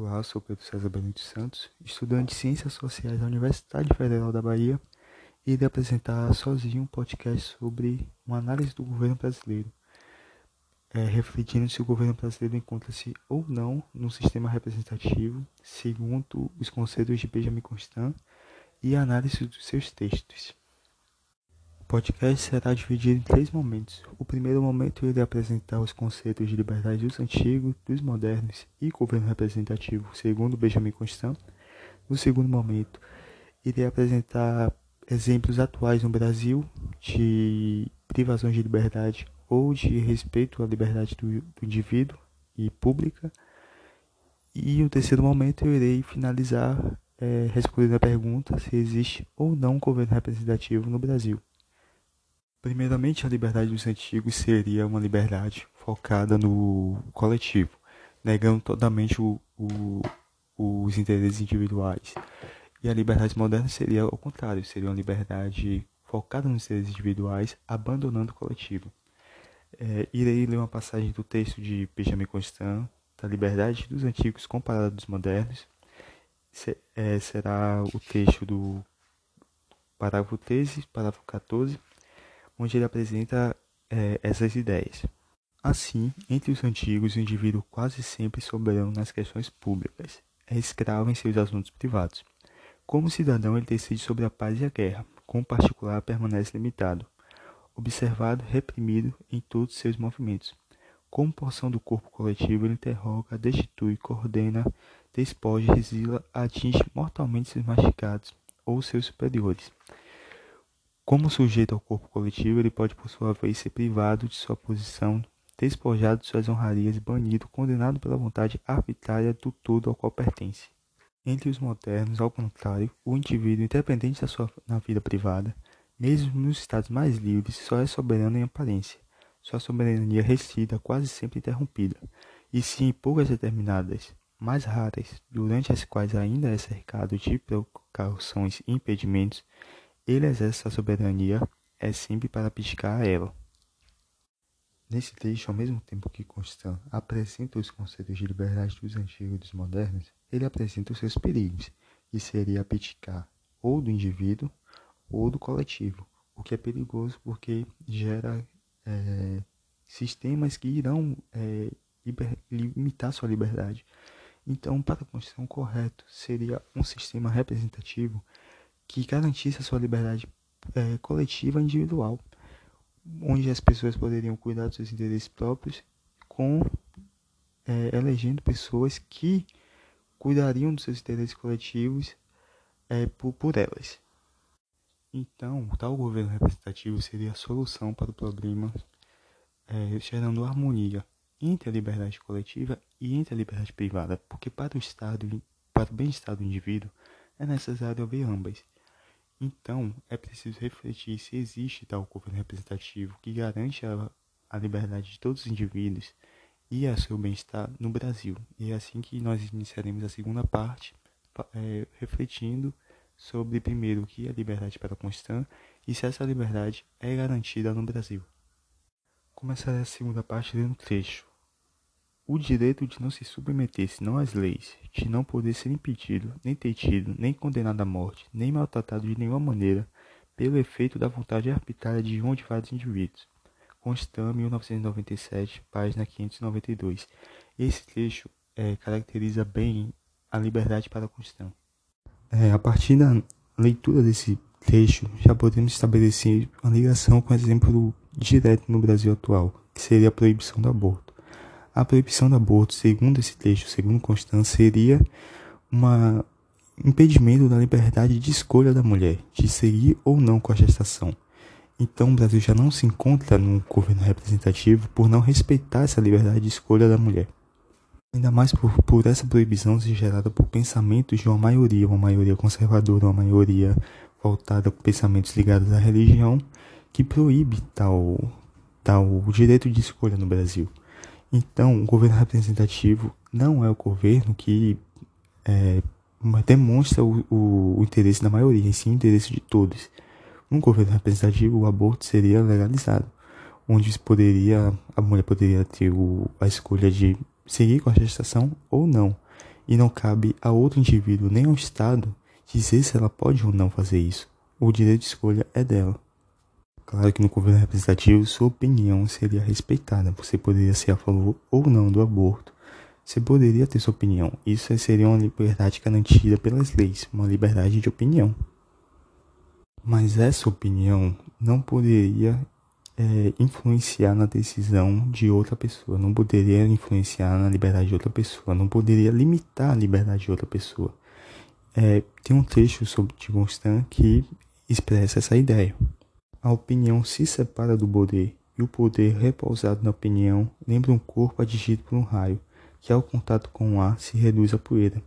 Olá, sou Pedro César Benito Santos, estudante de Ciências Sociais da Universidade Federal da Bahia e irei apresentar sozinho um podcast sobre uma análise do governo brasileiro, é, refletindo se o governo brasileiro encontra-se ou não no sistema representativo, segundo os conceitos de Benjamin Constant e análise dos seus textos. Podcast será dividido em três momentos. O primeiro momento irei apresentar os conceitos de liberdade dos antigos, dos modernos e governo representativo, segundo Benjamin Constant. No segundo momento, irei apresentar exemplos atuais no Brasil de privações de liberdade ou de respeito à liberdade do, do indivíduo e pública. E o terceiro momento eu irei finalizar é, respondendo a pergunta se existe ou não um governo representativo no Brasil. Primeiramente, a liberdade dos antigos seria uma liberdade focada no coletivo, negando totalmente o, o, os interesses individuais. E a liberdade moderna seria o contrário, seria uma liberdade focada nos interesses individuais, abandonando o coletivo. É, irei ler uma passagem do texto de Benjamin Constant, da liberdade dos antigos comparada dos modernos. Se, é, será o texto do parágrafo 13, parágrafo 14, onde ele apresenta é, essas ideias. Assim, entre os antigos, o indivíduo quase sempre soberano nas questões públicas, é escravo em seus assuntos privados. Como cidadão, ele decide sobre a paz e a guerra, como particular permanece limitado, observado, reprimido em todos seus movimentos. Como porção do corpo coletivo, ele interroga, destitui, coordena, despoja, exila, atinge mortalmente seus mastigados ou seus superiores. Como sujeito ao corpo coletivo, ele pode, por sua vez, ser privado de sua posição, despojado de suas honrarias, banido, condenado pela vontade arbitrária do todo ao qual pertence. Entre os modernos, ao contrário, o indivíduo, independente da sua na vida privada, mesmo nos estados mais livres, só é soberano em aparência. Sua soberania resida quase sempre interrompida, e se em poucas determinadas, mais raras, durante as quais ainda é cercado de precauções e impedimentos, ele exerce a soberania é sempre para abdicar a ela. Nesse trecho, ao mesmo tempo que Constant apresenta os conceitos de liberdade dos antigos e dos modernos, ele apresenta os seus perigos, que seria abdicar ou do indivíduo ou do coletivo, o que é perigoso porque gera é, sistemas que irão é, liber, limitar sua liberdade. Então, para a Constituição correto seria um sistema representativo que garantisse a sua liberdade é, coletiva e individual, onde as pessoas poderiam cuidar dos seus interesses próprios, com é, elegendo pessoas que cuidariam dos seus interesses coletivos é, por, por elas. Então, tal governo representativo seria a solução para o problema, é, gerando harmonia entre a liberdade coletiva e entre a liberdade privada, porque para o Estado, para o bem-estar do indivíduo, é necessário haver ambas. Então, é preciso refletir se existe tal governo representativo que garante a, a liberdade de todos os indivíduos e a seu bem-estar no Brasil. E é assim que nós iniciaremos a segunda parte, é, refletindo sobre, primeiro, o que é liberdade para Constant e se essa liberdade é garantida no Brasil. Começarei a segunda parte lendo um trecho o direito de não se submeter senão às leis, de não poder ser impedido, nem detido, nem condenado à morte, nem maltratado de nenhuma maneira, pelo efeito da vontade arbitrária de um de vários indivíduos. Constant, 1997, página 592. Esse trecho é, caracteriza bem a liberdade para Constant. É, a partir da leitura desse trecho, já podemos estabelecer uma ligação com o exemplo direto no Brasil atual, que seria a proibição do aborto. A proibição do aborto, segundo esse texto, segundo Constância, seria um impedimento da liberdade de escolha da mulher, de seguir ou não com a gestação. Então, o Brasil já não se encontra num governo representativo por não respeitar essa liberdade de escolha da mulher. Ainda mais por, por essa proibição ser gerada por pensamentos de uma maioria, uma maioria conservadora, uma maioria voltada com pensamentos ligados à religião, que proíbe tal, tal direito de escolha no Brasil. Então, o governo representativo não é o governo que é, demonstra o, o, o, interesse da maioria, e sim o interesse de todos. Um governo representativo, o aborto seria legalizado, onde poderia, a mulher poderia ter o, a escolha de seguir com a gestação ou não. e não cabe a outro indivíduo nem ao Estado dizer se ela pode ou não fazer isso. O direito de escolha é dela. Claro que no governo representativo sua opinião seria respeitada. Você poderia ser a favor ou não do aborto. Você poderia ter sua opinião. Isso seria uma liberdade garantida pelas leis, uma liberdade de opinião. Mas essa opinião não poderia é, influenciar na decisão de outra pessoa, não poderia influenciar na liberdade de outra pessoa, não poderia limitar a liberdade de outra pessoa. É, tem um trecho sobre de que expressa essa ideia. A opinião se separa do poder, e o poder repousado na opinião lembra um corpo atingido por um raio, que ao contato com o ar se reduz a poeira.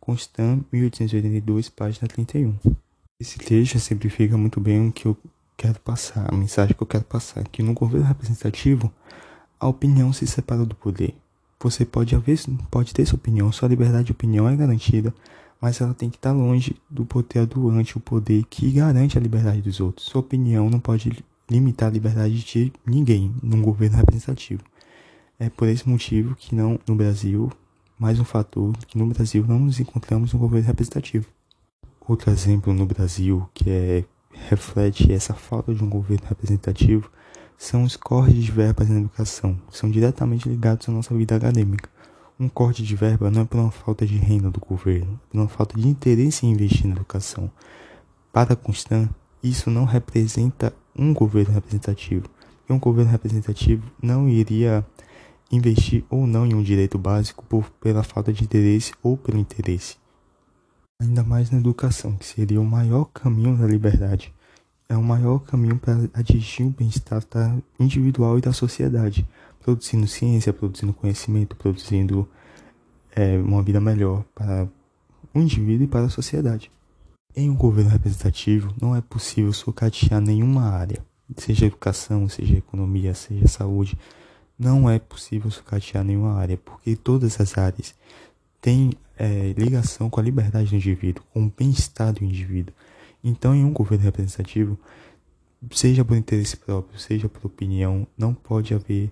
Constant, 1882, página 31. Esse trecho simplifica muito bem o que eu quero passar, a mensagem que eu quero passar, que no governo representativo a opinião se separa do poder. Você pode, às vezes, pode ter sua opinião, sua liberdade de opinião é garantida, mas ela tem que estar longe do poder atuante, o poder que garante a liberdade dos outros. Sua opinião não pode limitar a liberdade de ninguém num governo representativo. É por esse motivo que não no Brasil, mais um fator que no Brasil não nos encontramos no governo representativo. Outro exemplo no Brasil que é reflete essa falta de um governo representativo são os cortes de verbas na educação, que são diretamente ligados à nossa vida acadêmica. Um corte de verba não é por uma falta de renda do governo, é por uma falta de interesse em investir na educação. Para Constant, isso não representa um governo representativo. E um governo representativo não iria investir ou não em um direito básico por, pela falta de interesse ou pelo interesse. Ainda mais na educação, que seria o maior caminho da liberdade. É o maior caminho para atingir o bem-estar individual e da sociedade produzindo ciência, produzindo conhecimento, produzindo é, uma vida melhor para o indivíduo e para a sociedade. Em um governo representativo, não é possível sucatear nenhuma área, seja educação, seja economia, seja saúde. Não é possível sucatear nenhuma área, porque todas as áreas têm é, ligação com a liberdade do indivíduo, com o bem-estar do indivíduo. Então, em um governo representativo, seja por interesse próprio, seja por opinião, não pode haver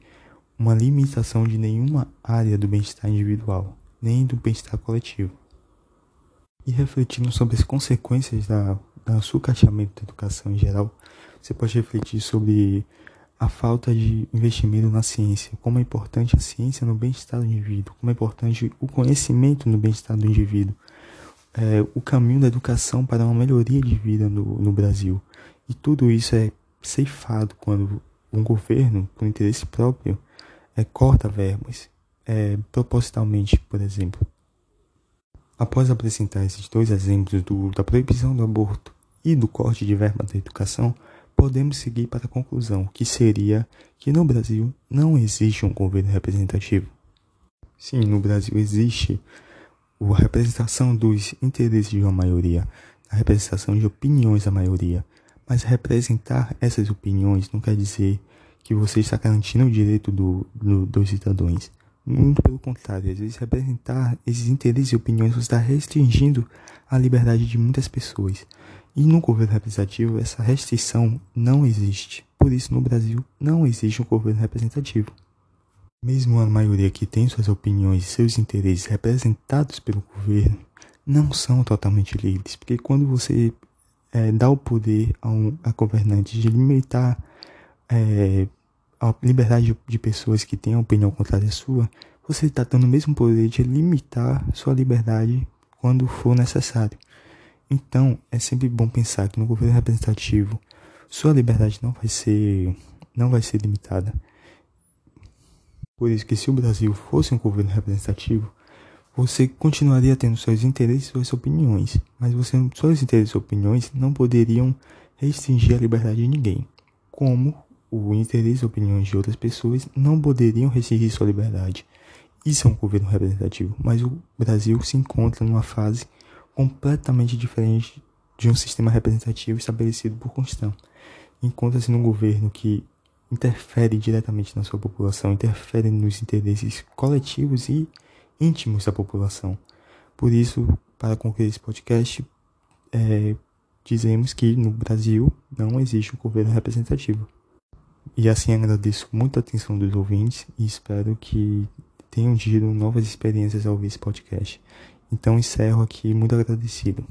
uma limitação de nenhuma área do bem-estar individual, nem do bem-estar coletivo. E refletindo sobre as consequências da, da sucateamento da educação em geral, você pode refletir sobre a falta de investimento na ciência, como é importante a ciência no bem-estar do indivíduo, como é importante o conhecimento no bem-estar do indivíduo, é, o caminho da educação para uma melhoria de vida no, no Brasil. E tudo isso é ceifado quando um governo, por interesse próprio, é, corta verbas, é, propositalmente, por exemplo. Após apresentar esses dois exemplos do, da proibição do aborto e do corte de verba da educação, podemos seguir para a conclusão, que seria que no Brasil não existe um governo representativo. Sim, no Brasil existe a representação dos interesses de uma maioria, a representação de opiniões da maioria, mas representar essas opiniões não quer dizer que você está garantindo o direito do, do, dos cidadãos. Muito pelo contrário, às vezes representar esses interesses e opiniões você está restringindo a liberdade de muitas pessoas. E no governo representativo essa restrição não existe. Por isso no Brasil não existe um governo representativo. Mesmo a maioria que tem suas opiniões e seus interesses representados pelo governo não são totalmente livres, porque quando você é, dá o poder a, um, a governantes de limitar é, a liberdade de pessoas que têm a opinião contrária à sua, você está dando o mesmo poder de limitar sua liberdade quando for necessário. Então, é sempre bom pensar que no governo representativo sua liberdade não vai ser não vai ser limitada. Por isso que se o Brasil fosse um governo representativo, você continuaria tendo seus interesses e suas opiniões, mas você, seus interesses e opiniões não poderiam restringir a liberdade de ninguém, como o interesse e opiniões de outras pessoas não poderiam restringir sua liberdade. Isso é um governo representativo, mas o Brasil se encontra numa fase completamente diferente de um sistema representativo estabelecido por Constant. Encontra-se num governo que interfere diretamente na sua população, interfere nos interesses coletivos e íntimos da população. Por isso, para concluir esse podcast, é, dizemos que no Brasil não existe um governo representativo. E assim agradeço muito a atenção dos ouvintes e espero que tenham tido novas experiências ao ouvir esse podcast. Então encerro aqui muito agradecido.